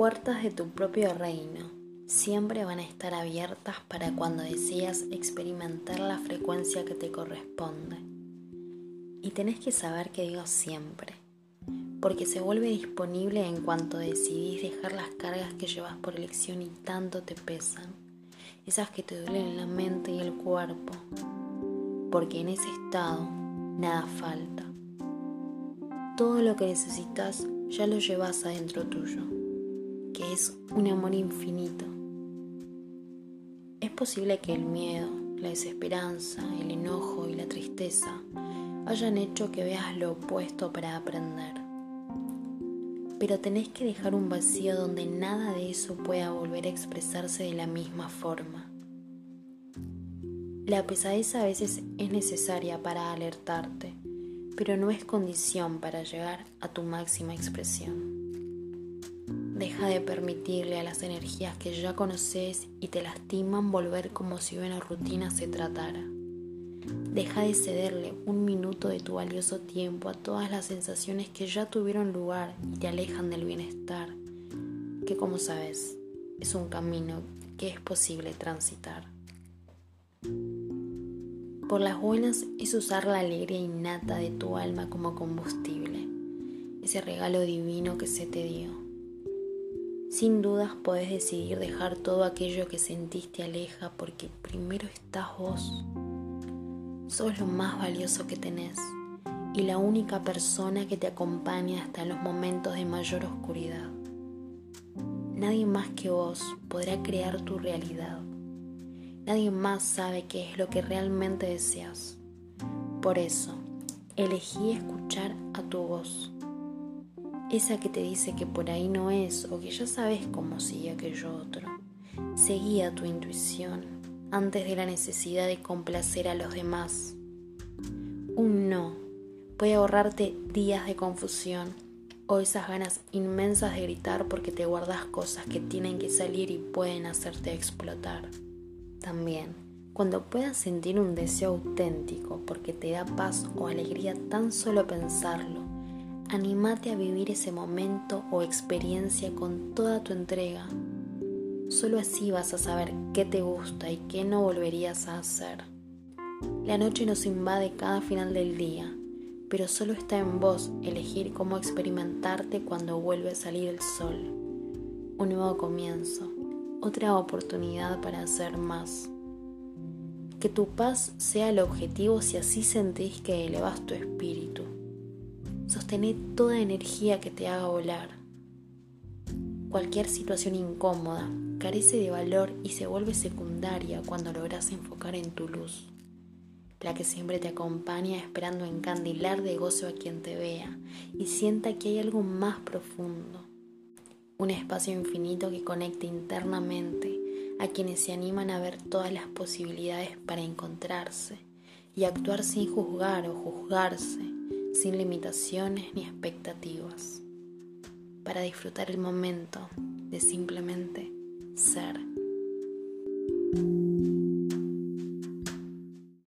puertas de tu propio reino siempre van a estar abiertas para cuando decidas experimentar la frecuencia que te corresponde. Y tenés que saber que digo siempre, porque se vuelve disponible en cuanto decidís dejar las cargas que llevas por elección y tanto te pesan, esas que te duelen la mente y el cuerpo, porque en ese estado nada falta. Todo lo que necesitas ya lo llevas adentro tuyo, que es un amor infinito es posible que el miedo, la desesperanza, el enojo y la tristeza hayan hecho que veas lo opuesto para aprender. Pero tenés que dejar un vacío donde nada de eso pueda volver a expresarse de la misma forma. La pesadez a veces es necesaria para alertarte, pero no es condición para llegar a tu máxima expresión. Deja de permitirle a las energías que ya conoces y te lastiman volver como si una rutina se tratara. Deja de cederle un minuto de tu valioso tiempo a todas las sensaciones que ya tuvieron lugar y te alejan del bienestar, que como sabes, es un camino que es posible transitar. Por las buenas es usar la alegría innata de tu alma como combustible, ese regalo divino que se te dio sin dudas podés decidir dejar todo aquello que sentiste aleja porque primero estás vos. Sos lo más valioso que tenés y la única persona que te acompaña hasta los momentos de mayor oscuridad. Nadie más que vos podrá crear tu realidad. Nadie más sabe qué es lo que realmente deseas. Por eso, elegí escuchar a tu voz esa que te dice que por ahí no es o que ya sabes cómo sigue aquello otro. Seguía tu intuición antes de la necesidad de complacer a los demás. Un no puede ahorrarte días de confusión o esas ganas inmensas de gritar porque te guardas cosas que tienen que salir y pueden hacerte explotar. También, cuando puedas sentir un deseo auténtico porque te da paz o alegría tan solo pensarlo, Anímate a vivir ese momento o experiencia con toda tu entrega. Solo así vas a saber qué te gusta y qué no volverías a hacer. La noche nos invade cada final del día, pero solo está en vos elegir cómo experimentarte cuando vuelve a salir el sol. Un nuevo comienzo, otra oportunidad para hacer más. Que tu paz sea el objetivo si así sentís que elevas tu espíritu. Sostener toda energía que te haga volar. Cualquier situación incómoda carece de valor y se vuelve secundaria cuando logras enfocar en tu luz, la que siempre te acompaña esperando encandilar de gozo a quien te vea y sienta que hay algo más profundo, un espacio infinito que conecte internamente a quienes se animan a ver todas las posibilidades para encontrarse y actuar sin juzgar o juzgarse sin limitaciones ni expectativas, para disfrutar el momento de simplemente ser.